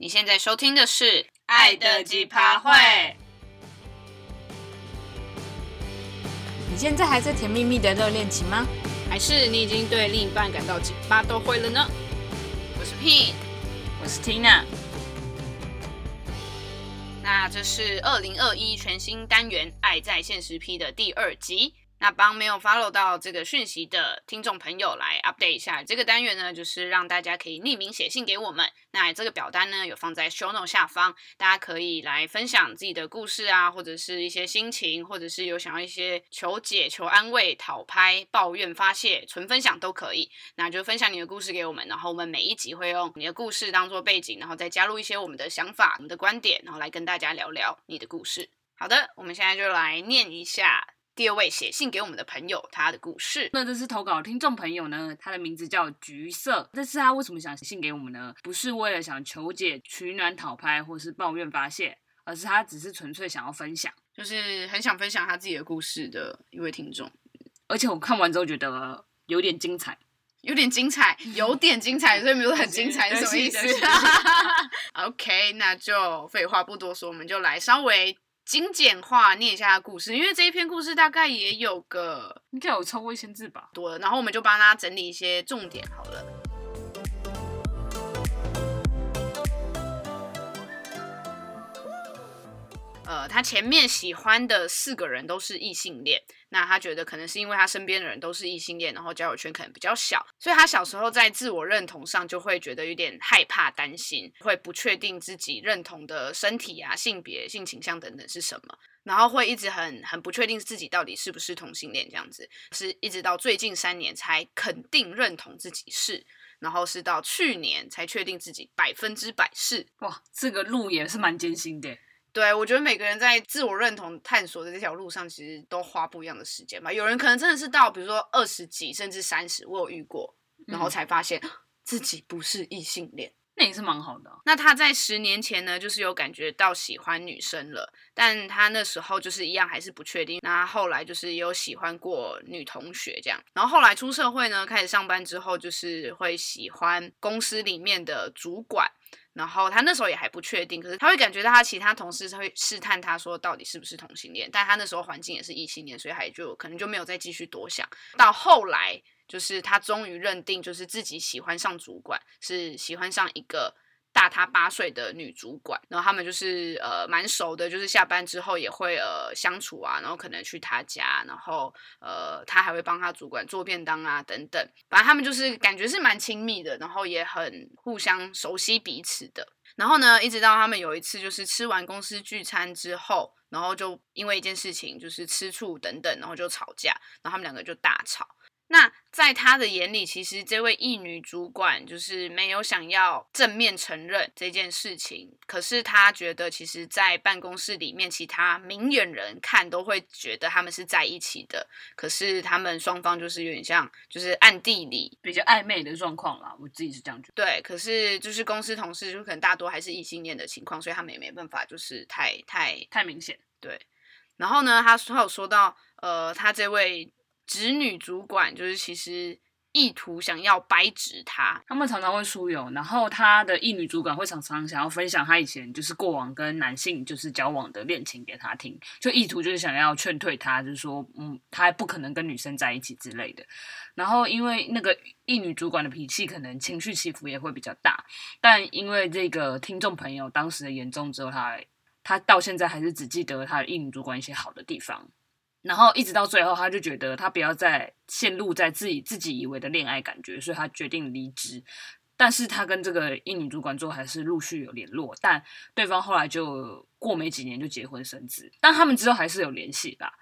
你现在收听的是《爱的几趴会》。你现在还在甜蜜蜜的热恋期吗？还是你已经对另一半感到几趴都会了呢？我是 Pin，我是 Tina。那这是二零二一全新单元《爱在现实 P》的第二集。那帮没有 follow 到这个讯息的听众朋友来 update 一下，这个单元呢，就是让大家可以匿名写信给我们。那这个表单呢，有放在 show note 下方，大家可以来分享自己的故事啊，或者是一些心情，或者是有想要一些求解、求安慰、讨拍、抱怨、发泄、纯分享都可以。那就分享你的故事给我们，然后我们每一集会用你的故事当做背景，然后再加入一些我们的想法、我们的观点，然后来跟大家聊聊你的故事。好的，我们现在就来念一下。第二位写信给我们的朋友，他的故事。那这次投稿的听众朋友呢，他的名字叫橘色。这次他为什么想写信给我们呢？不是为了想求解、取暖、讨拍，或是抱怨发泄，而是他只是纯粹想要分享，就是很想分享他自己的故事的一位听众。而且我看完之后觉得有点精彩，有点精彩，有点精彩，所以没有很精彩 是什么意思？OK，那就废话不多说，我们就来稍微。精简化念一下故事，因为这一篇故事大概也有个应该有超过一千字吧，多了。然后我们就帮他整理一些重点好了。呃，他前面喜欢的四个人都是异性恋。那他觉得可能是因为他身边的人都是异性恋，然后交友圈可能比较小，所以他小时候在自我认同上就会觉得有点害怕、担心，会不确定自己认同的身体啊、性别、性倾向等等是什么，然后会一直很很不确定自己到底是不是同性恋这样子，是一直到最近三年才肯定认同自己是，然后是到去年才确定自己百分之百是。哇，这个路也是蛮艰辛的。对，我觉得每个人在自我认同探索的这条路上，其实都花不一样的时间吧。有人可能真的是到，比如说二十几甚至三十，我有遇过，然后才发现自己不是异性恋，那也是蛮好的啊。那他在十年前呢，就是有感觉到喜欢女生了，但他那时候就是一样还是不确定。那后来就是有喜欢过女同学这样，然后后来出社会呢，开始上班之后，就是会喜欢公司里面的主管。然后他那时候也还不确定，可是他会感觉到他其他同事会试探他说到底是不是同性恋，但他那时候环境也是异性恋，所以还就可能就没有再继续多想。到后来就是他终于认定，就是自己喜欢上主管，是喜欢上一个。大他八岁的女主管，然后他们就是呃蛮熟的，就是下班之后也会呃相处啊，然后可能去他家，然后呃他还会帮他主管做便当啊等等，反正他们就是感觉是蛮亲密的，然后也很互相熟悉彼此的。然后呢，一直到他们有一次就是吃完公司聚餐之后，然后就因为一件事情就是吃醋等等，然后就吵架，然后他们两个就大吵。那在他的眼里，其实这位异女主管就是没有想要正面承认这件事情。可是他觉得，其实，在办公室里面，其他明眼人看都会觉得他们是在一起的。可是他们双方就是有点像，就是暗地里比较暧昧的状况啦。我自己是这样觉得。对，可是就是公司同事就可能大多还是异性恋的情况，所以他们也没办法，就是太太太明显。对。然后呢，他他有说到，呃，他这位。直女主管就是其实意图想要掰直他，他们常常会疏友，然后他的异女主管会常常想要分享他以前就是过往跟男性就是交往的恋情给他听，就意图就是想要劝退他，就是说嗯，他还不可能跟女生在一起之类的。然后因为那个异女主管的脾气可能情绪起伏也会比较大，但因为这个听众朋友当时的言中之后，他他到现在还是只记得他的异女主管一些好的地方。然后一直到最后，他就觉得他不要再陷入在自己自己以为的恋爱感觉，所以他决定离职。但是他跟这个印女主管之后还是陆续有联络，但对方后来就过没几年就结婚生子，但他们之后还是有联系吧。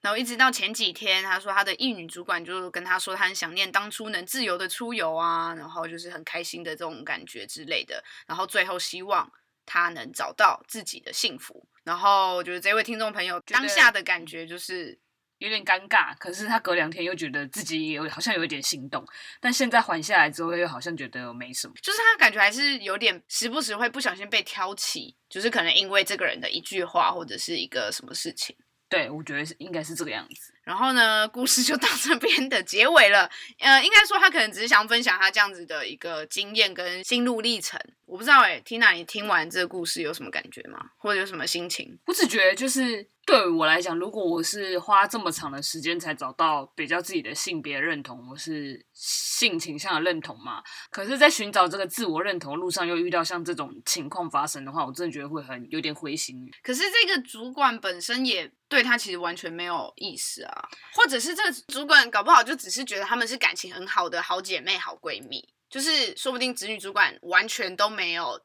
然后一直到前几天，他说他的印女主管就跟他说，他很想念当初能自由的出游啊，然后就是很开心的这种感觉之类的。然后最后希望他能找到自己的幸福。然后就是这位听众朋友当下的感觉就是有点尴尬，可是他隔两天又觉得自己有好像有一点心动，但现在缓下来之后又好像觉得没什么，就是他感觉还是有点时不时会不小心被挑起，就是可能因为这个人的一句话或者是一个什么事情。对，我觉得是应该是这个样子。然后呢，故事就到这边的结尾了。呃，应该说他可能只是想分享他这样子的一个经验跟心路历程。我不知道哎，Tina，你听完这个故事有什么感觉吗？或者有什么心情？我只觉得就是对于我来讲，如果我是花这么长的时间才找到比较自己的性别认同，我是性倾向的认同嘛。可是，在寻找这个自我认同的路上，又遇到像这种情况发生的话，我真的觉得会很有点灰心。可是这个主管本身也。对他其实完全没有意思啊，或者是这个主管搞不好就只是觉得他们是感情很好的好姐妹、好闺蜜，就是说不定子女主管完全都没有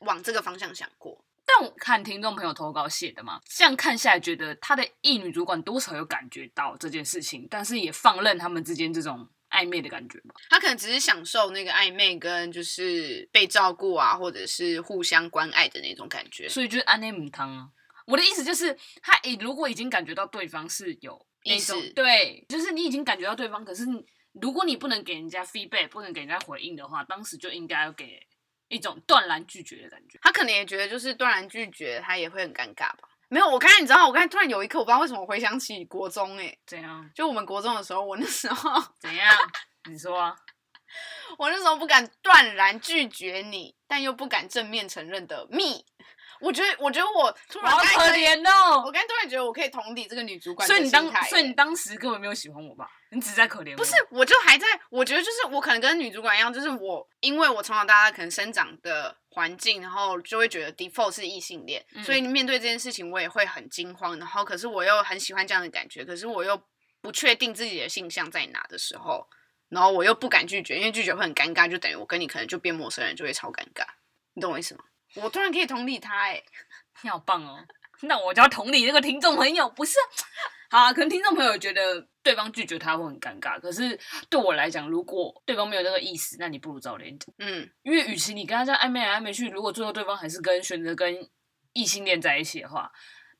往这个方向想过。但我看听众朋友投稿写的嘛，这样看下来觉得他的异女主管多少有感觉到这件事情，但是也放任他们之间这种暧昧的感觉吧。他可能只是享受那个暧昧跟就是被照顾啊，或者是互相关爱的那种感觉，所以就是安内母汤啊。我的意思就是，他已，如果已经感觉到对方是有意思，对，就是你已经感觉到对方，可是如果你不能给人家 feedback，不能给人家回应的话，当时就应该要给一种断然拒绝的感觉。他可能也觉得，就是断然拒绝，他也会很尴尬吧？没有，我刚才你知道，我刚才突然有一刻，我不知道为什么回想起国中，诶，怎样？就我们国中的时候，我那时候 怎样？你说啊？我那时候不敢断然拒绝你，但又不敢正面承认的蜜。我觉得，我觉得我突然好可怜哦！我刚突然觉得我可以同理这个女主管，所以你当，所以你当时根本没有喜欢我吧？你只在可怜我。不是，我就还在，我觉得就是我可能跟女主管一样，就是我因为我从小到大可能生长的环境，然后就会觉得 default 是异性恋，嗯、所以面对这件事情我也会很惊慌，然后可是我又很喜欢这样的感觉，可是我又不确定自己的性向在哪的时候，然后我又不敢拒绝，因为拒绝会很尴尬，就等于我跟你可能就变陌生人，就会超尴尬，你懂我意思吗？我突然可以同理他、欸，哎。你好棒哦！那我就要同理那个听众朋友，不是？好啊，可能听众朋友觉得对方拒绝他会很尴尬，可是对我来讲，如果对方没有那个意思，那你不如早点讲。嗯，因为与其你跟他这样暧昧来暧昧去，如果最后对方还是跟选择跟异性恋在一起的话，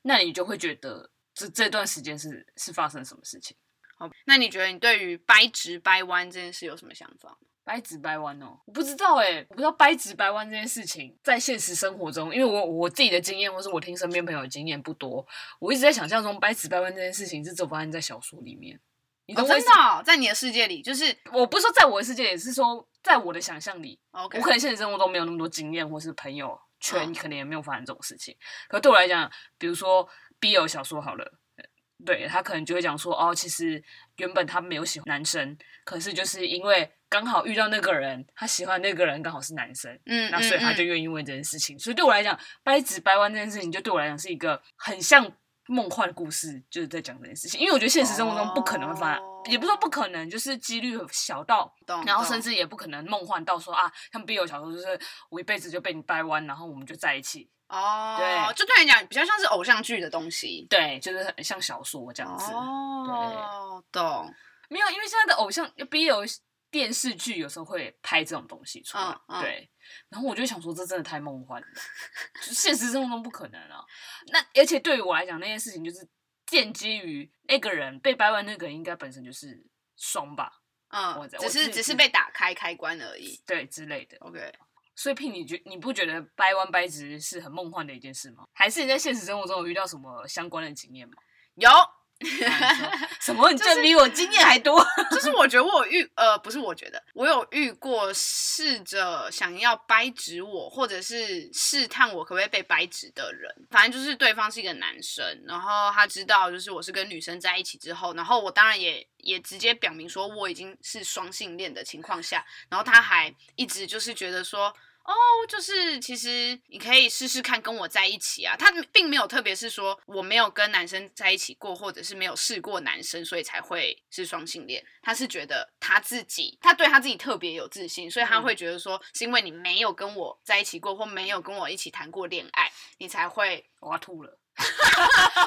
那你就会觉得这这段时间是是发生什么事情？好，那你觉得你对于掰直掰弯这件事有什么想法？掰直掰弯哦，我不知道哎，我不知道掰直掰弯这件事情在现实生活中，因为我我自己的经验或是我听身边朋友的经验不多，我一直在想象中掰直掰弯这件事情是只发生在小说里面。你哦，真的哦，在你的世界里，就是我不是说在我的世界里，是说在我的想象里，Okay. 我可能现实生活中没有那么多经验，或是朋友圈可能也没有发生这种事情。嗯、可对我来讲，比如说 BL 小说好了。对，他可能就会讲说，哦，其实原本他没有喜欢男生，可是就是因为刚好遇到那个人，他喜欢那个人刚好是男生，嗯，那所以他就愿意为这件事情。嗯、所以对我来讲，掰直掰弯这件事情，就对我来讲是一个很像梦幻故事，就是在讲这件事情。因为我觉得现实生活中不可能会发生，哦、也不是说不可能，就是几率小到，然后甚至也不可能梦幻到说啊，像 B 有小说就是我一辈子就被你掰弯，然后我们就在一起。哦，对，就对你讲比较像是偶像剧的东西，对，就是很像小说这样子。哦，对懂。没有，因为现在的偶像 BL 电视剧有时候会拍这种东西出来，对。然后我就想说，这真的太梦幻了，现实生活中不可能啊。那而且对于我来讲，那件事情就是建基于那个人被掰弯，那个人应该本身就是双吧？嗯，只是只是被打开开关而已，对之类的。OK。所以，聘你觉你不觉得掰弯掰直是很梦幻的一件事吗？还是你在现实生活中有遇到什么相关的经验吗？有。什么？你这比我经验还多？就是我觉得我有遇呃，不是我觉得我有遇过试着想要掰直我，或者是试探我可不可以被掰直的人。反正就是对方是一个男生，然后他知道就是我是跟女生在一起之后，然后我当然也也直接表明说我已经是双性恋的情况下，然后他还一直就是觉得说。哦，oh, 就是其实你可以试试看跟我在一起啊。他并没有特别是说我没有跟男生在一起过，或者是没有试过男生，所以才会是双性恋。他是觉得他自己，他对他自己特别有自信，所以他会觉得说，是因为你没有跟我在一起过，或没有跟我一起谈过恋爱，你才会。我要吐了。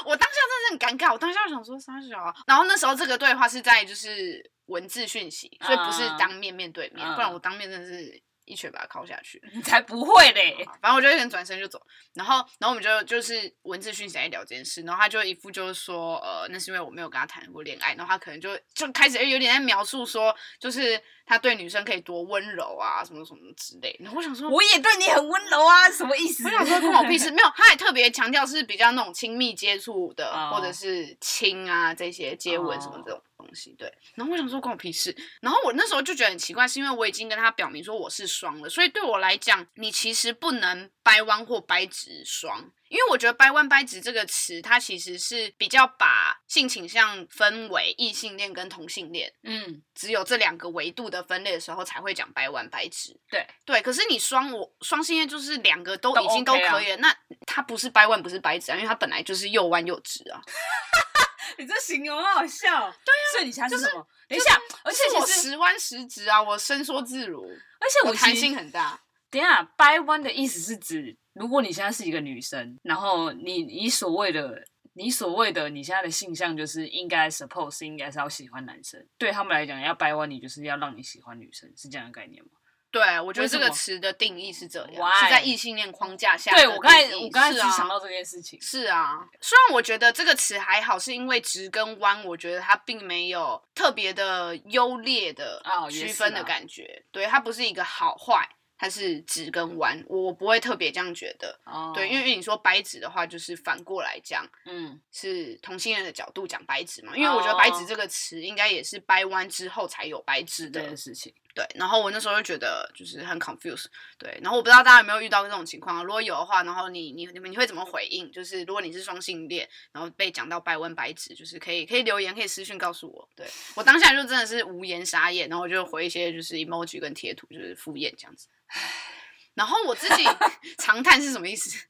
我当下真的很尴尬，我当下想说三小啊。然后那时候这个对话是在就是文字讯息，所以不是当面面对面，uh, 不然我当面真的是。一拳把他敲下去。你才不会嘞！反正我就一个人转身就走，然后然后我们就就是文字讯息在聊这件事，然后他就一副就是说，呃，那是因为我没有跟他谈过恋爱，然后他可能就就开始有点在描述说，就是他对女生可以多温柔啊，什么什么之类。然后我想说，我也对你很温柔啊，什么意思？我想说关我屁事，没有，他还特别强调是比较那种亲密接触的，oh. 或者是亲啊这些接吻什么这种。Oh. 对，然后我想说关我屁事，然后我那时候就觉得很奇怪，是因为我已经跟他表明说我是双了，所以对我来讲，你其实不能掰弯或掰直双，因为我觉得掰弯掰直这个词，它其实是比较把性倾向分为异性恋跟同性恋，嗯，只有这两个维度的分类的时候才会讲掰弯掰直，对对，可是你双我双性恋就是两个都已经都可以了，OK 啊、那它不是掰弯不是掰直啊，因为它本来就是又弯又直啊。你这形容很好笑，对啊，所以你猜是什么？就是、等一下，而且我十弯十直啊，我伸缩自如，而且我弹性很大。等一下，掰弯的意思是指，如果你现在是一个女生，然后你你所谓的你所谓的你现在的性向就是应该 suppose 应该是要喜欢男生，对他们来讲要掰弯你就是要让你喜欢女生，是这样的概念吗？对，我觉得这个词的定义是这样，是在异性恋框架下。对，我刚才我刚才是想到这件事情。是啊，虽然我觉得这个词还好，是因为直跟弯，我觉得它并没有特别的优劣的区分的感觉。对，它不是一个好坏，它是直跟弯，我不会特别这样觉得。哦。对，因为你说掰直的话，就是反过来讲，嗯，是同性恋的角度讲白纸嘛。因为我觉得白纸这个词应该也是掰弯之后才有白纸的事情。对，然后我那时候就觉得就是很 confused，对，然后我不知道大家有没有遇到这种情况啊？如果有的话，然后你你你们你会怎么回应？就是如果你是双性恋，然后被讲到百问百指，就是可以可以留言，可以私讯告诉我。对，我当下就真的是无言傻眼，然后我就回一些就是 emoji 跟贴图，就是敷衍这样子。然后我自己 长叹是什么意思？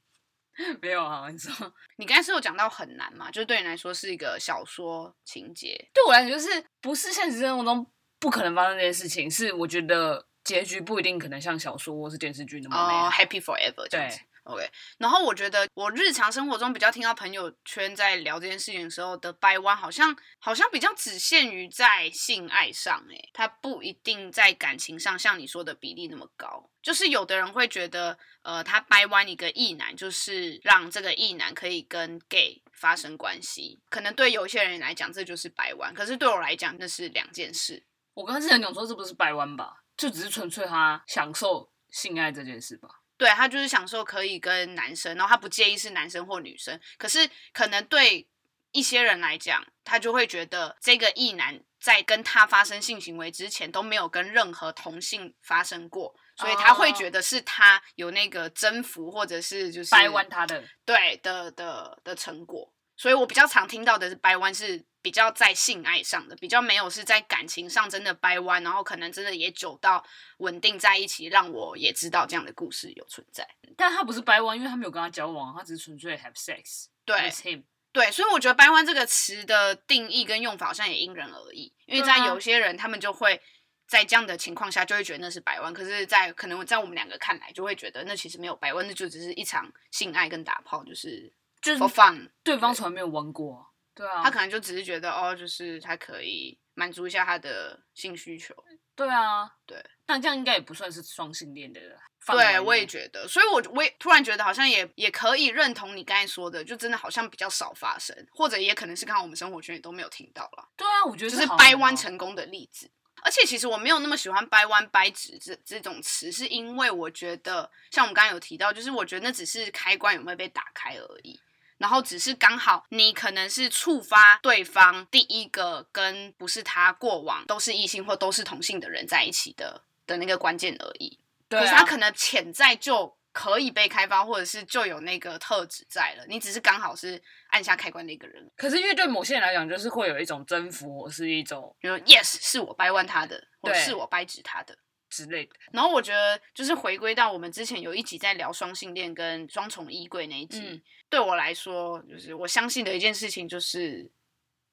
没有啊，你说你刚才是有讲到很难嘛？就是对你来说是一个小说情节，对我来讲就是不是现实生活中。不可能发生这件事情，是我觉得结局不一定可能像小说或是电视剧那么美好。Uh, Happy forever 这样子。对，OK。然后我觉得我日常生活中比较听到朋友圈在聊这件事情的时候的掰弯，好像好像比较只限于在性爱上，哎，它不一定在感情上像你说的比例那么高。就是有的人会觉得，呃，他掰弯一个异男，就是让这个异男可以跟 gay 发生关系。可能对有些人来讲，这就是掰弯，可是对我来讲，那是两件事。我刚刚之前讲说，这不是掰弯吧？就只是纯粹他享受性爱这件事吧？对，他就是享受可以跟男生，然后他不介意是男生或女生。可是可能对一些人来讲，他就会觉得这个异男在跟他发生性行为之前都没有跟任何同性发生过，所以他会觉得是他有那个征服或者是就是掰弯他的对的的的成果。所以我比较常听到的是掰弯是。比较在性爱上的，比较没有是在感情上真的掰弯，然后可能真的也久到稳定在一起，让我也知道这样的故事有存在。但他不是掰弯，因为他没有跟他交往，他只是纯粹 have sex。对.对，所以我觉得掰弯这个词的定义跟用法好像也因人而异，因为在有些人他们就会在这样的情况下就会觉得那是掰弯，可是，在可能在我们两个看来就会觉得那其实没有掰弯，那就只是一场性爱跟打炮，就是就是 fun，对方从来没有玩过。对啊，他可能就只是觉得哦，就是他可以满足一下他的性需求。对啊，对，但这样应该也不算是双性恋的。对，我也觉得，所以我我也突然觉得好像也也可以认同你刚才说的，就真的好像比较少发生，或者也可能是刚好我们生活圈也都没有听到了。对啊，我觉得就是掰弯成功的例子。而且其实我没有那么喜欢掰弯掰直这这种词，是因为我觉得像我们刚刚有提到，就是我觉得那只是开关有没有被打开而已。然后只是刚好你可能是触发对方第一个跟不是他过往都是异性或都是同性的人在一起的的那个关键而已。对啊。可是他可能潜在就可以被开发，或者是就有那个特质在了。你只是刚好是按下开关的一个人。可是因为对某些人来讲，就是会有一种征服，我是一种，比如说 yes 是我掰弯他的，或是我掰直他的之类的。然后我觉得就是回归到我们之前有一集在聊双性恋跟双重衣柜那一集。嗯对我来说，就是我相信的一件事情，就是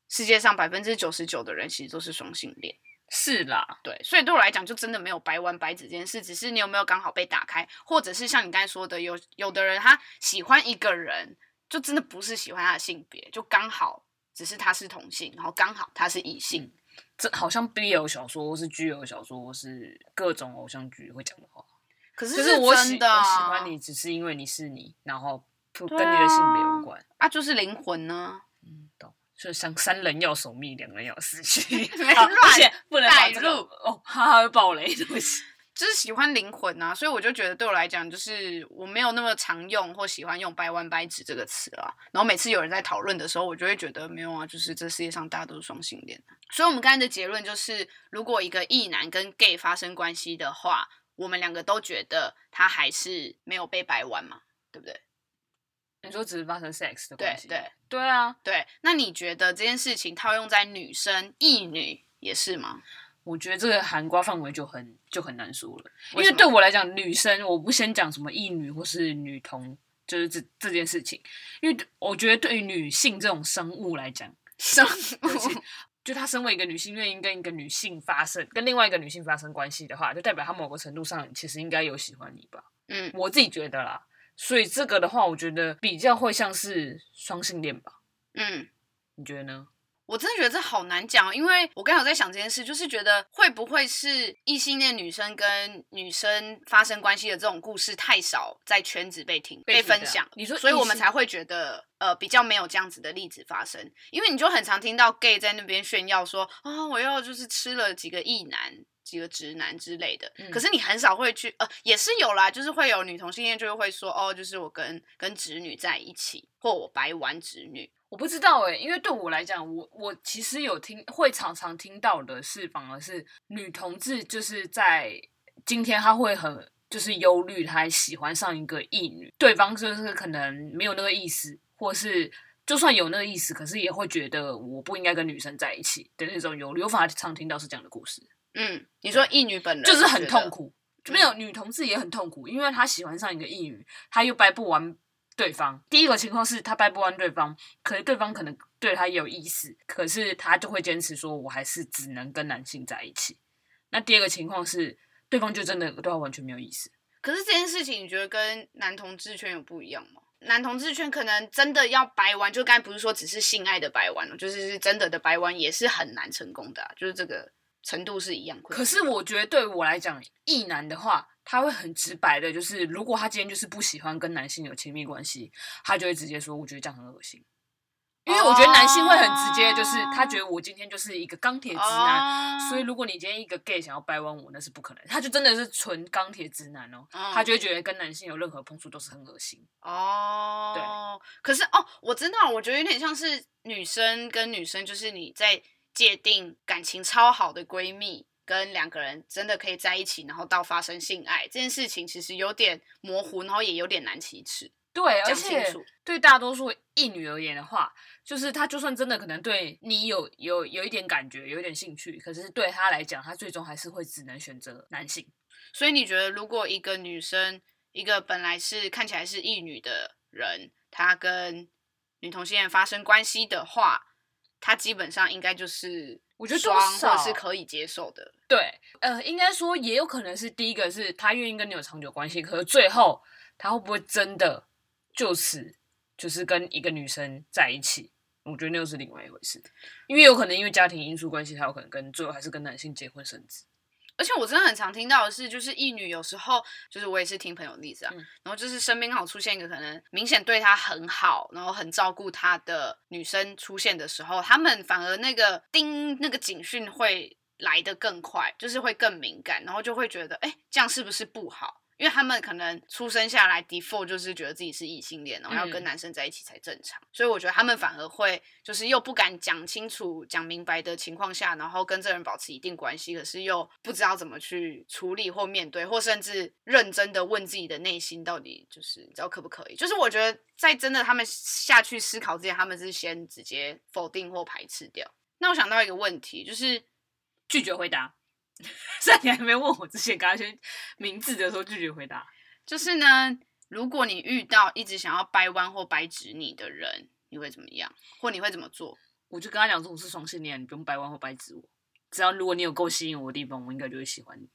世界上百分之九十九的人其实都是双性恋。是啦，对，所以对我来讲，就真的没有白玩白纸这件事，只是你有没有刚好被打开，或者是像你刚才说的，有有的人他喜欢一个人，就真的不是喜欢他的性别，就刚好只是他是同性，然后刚好他是异性。这好像 BL 小说或是 GL 小说或是各种偶像剧会讲的话。可是就是我喜真的、啊、我喜欢你，只是因为你是你，然后不跟你的性别无关啊，就是灵魂呢。嗯，懂。就像三人要守密，两人要死去，而且不能把这个带入哦，哈哈会爆雷，对不起。就是喜欢灵魂啊，所以我就觉得对我来讲，就是我没有那么常用或喜欢用“掰弯掰直”这个词啊。然后每次有人在讨论的时候，我就会觉得没有啊，就是这世界上大家都是双性恋。所以我们刚才的结论就是，如果一个异男跟 gay 发生关系的话，我们两个都觉得他还是没有被掰弯嘛，对不对？你说只是发生 sex 的关系？对对对啊，对。那你觉得这件事情套用在女生异女也是吗？我觉得这个含瓜范围就很就很难说了，因为对我来讲，女生我不先讲什么异女或是女同，就是这这件事情，因为我觉得对于女性这种生物来讲，生物就她身为一个女性，愿意跟一个女性发生跟另外一个女性发生关系的话，就代表她某个程度上其实应该有喜欢你吧？嗯，我自己觉得啦，所以这个的话，我觉得比较会像是双性恋吧？嗯，你觉得呢？我真的觉得这好难讲，因为我刚才有在想这件事，就是觉得会不会是异性恋女生跟女生发生关系的这种故事太少在圈子被听被分享，你说，所以我们才会觉得呃比较没有这样子的例子发生，因为你就很常听到 gay 在那边炫耀说啊、哦、我又就是吃了几个异男几个直男之类的，嗯、可是你很少会去呃也是有啦，就是会有女同性恋就会说哦就是我跟跟直女在一起，或我白玩直女。我不知道诶、欸，因为对我来讲，我我其实有听，会常常听到的是，反而是女同志就是在今天她会很就是忧虑，她喜欢上一个异女，对方就是可能没有那个意思，或是就算有那个意思，可是也会觉得我不应该跟女生在一起的那种忧虑。我反而常听到是这样的故事。嗯，你说异女本人就是很痛苦，就、没有女同志也很痛苦，因为她喜欢上一个异女，她又掰不完。对方第一个情况是他掰不完对方，可是对方可能对他有意思，可是他就会坚持说，我还是只能跟男性在一起。那第二个情况是，对方就真的对他完全没有意思。可是这件事情，你觉得跟男同志圈有不一样吗？男同志圈可能真的要掰弯，就刚才不是说只是性爱的掰弯，就是是真的的掰弯，也是很难成功的啊，就是这个程度是一样。可是我觉得对我来讲，异男的话。他会很直白的，就是如果他今天就是不喜欢跟男性有亲密关系，他就会直接说，我觉得这样很恶心。因为我觉得男性会很直接，就是他觉得我今天就是一个钢铁直男，oh. 所以如果你今天一个 gay 想要掰弯我，那是不可能。他就真的是纯钢铁直男哦，oh. 他就会觉得跟男性有任何碰触都是很恶心。哦，oh. 对。可是哦，我知道，我觉得有点像是女生跟女生，就是你在界定感情超好的闺蜜。跟两个人真的可以在一起，然后到发生性爱这件事情，其实有点模糊，然后也有点难启齿。对，而且对大多数异女而言的话，就是她就算真的可能对你有有有一点感觉，有一点兴趣，可是对她来讲，她最终还是会只能选择男性。所以你觉得，如果一个女生，一个本来是看起来是异女的人，她跟女同性恋发生关系的话，她基本上应该就是。我觉得多少是可以接受的，对，呃，应该说也有可能是第一个是他愿意跟你有长久关系，可是最后他会不会真的就此就是跟一个女生在一起？我觉得那又是另外一回事，因为有可能因为家庭因素关系，他有可能跟最后还是跟男性结婚生子。而且我真的很常听到的是，就是一女有时候就是我也是听朋友例子啊，嗯、然后就是身边刚好出现一个可能明显对她很好，然后很照顾她的女生出现的时候，他们反而那个叮那个警讯会来得更快，就是会更敏感，然后就会觉得，哎，这样是不是不好？因为他们可能出生下来 default 就是觉得自己是异性恋，然后要跟男生在一起才正常，嗯、所以我觉得他们反而会就是又不敢讲清楚、讲明白的情况下，然后跟这人保持一定关系，可是又不知道怎么去处理或面对，或甚至认真的问自己的内心到底就是你知道可不可以？就是我觉得在真的他们下去思考之前，他们是先直接否定或排斥掉。那我想到一个问题，就是拒绝回答。在你还没问我之前，刚刚先名字的时候拒绝回答。就是呢，如果你遇到一直想要掰弯或掰直你的人，你会怎么样？或你会怎么做？我就跟他讲说，我是双性恋，你不用掰弯或掰直我。只要如果你有够吸引我的地方，我应该就会喜欢你。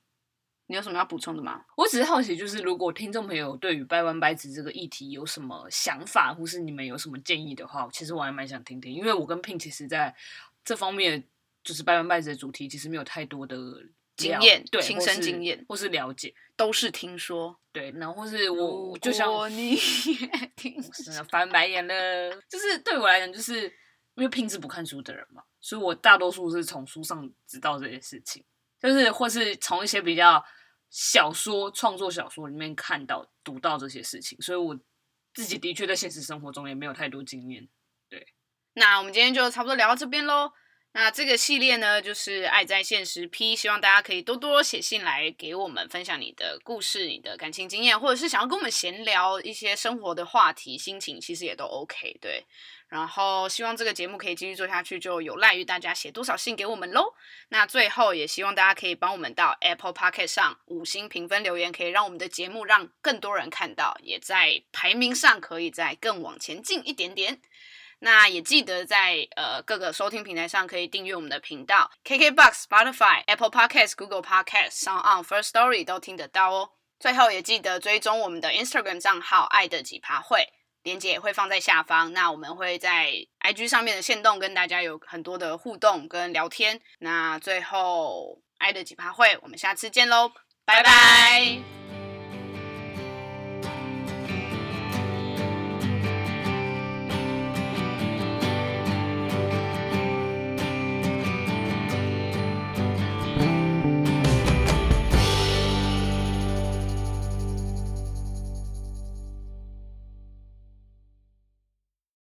你有什么要补充的吗？我只是好奇，就是如果听众朋友对于掰弯掰直这个议题有什么想法，或是你们有什么建议的话，其实我还蛮想听听。因为我跟 Pin 其实在这方面，就是掰弯掰直的主题，其实没有太多的。经验，对，亲身经验或是了解，都是听说。对，然后或是我就像你 也听说，翻白眼了。就是对我来讲，就是因为平时不看书的人嘛，所以我大多数是从书上知道这些事情，就是或是从一些比较小说创作小说里面看到读到这些事情，所以我自己的确在现实生活中也没有太多经验。对，那我们今天就差不多聊到这边喽。那这个系列呢，就是爱在现实 P，希望大家可以多多写信来给我们分享你的故事、你的感情经验，或者是想要跟我们闲聊一些生活的话题、心情，其实也都 OK。对，然后希望这个节目可以继续做下去，就有赖于大家写多少信给我们喽。那最后也希望大家可以帮我们到 Apple Podcast 上五星评分留言，可以让我们的节目让更多人看到，也在排名上可以再更往前进一点点。那也记得在呃各个收听平台上可以订阅我们的频道，KKBox、Spotify、Apple Podcast、Google Podcasts 上 On、First Story 都听得到哦。最后也记得追踪我们的 Instagram 账号“爱的几趴会”，链接也会放在下方。那我们会在 IG 上面的线动跟大家有很多的互动跟聊天。那最后“爱的几趴会”，我们下次见喽，拜拜。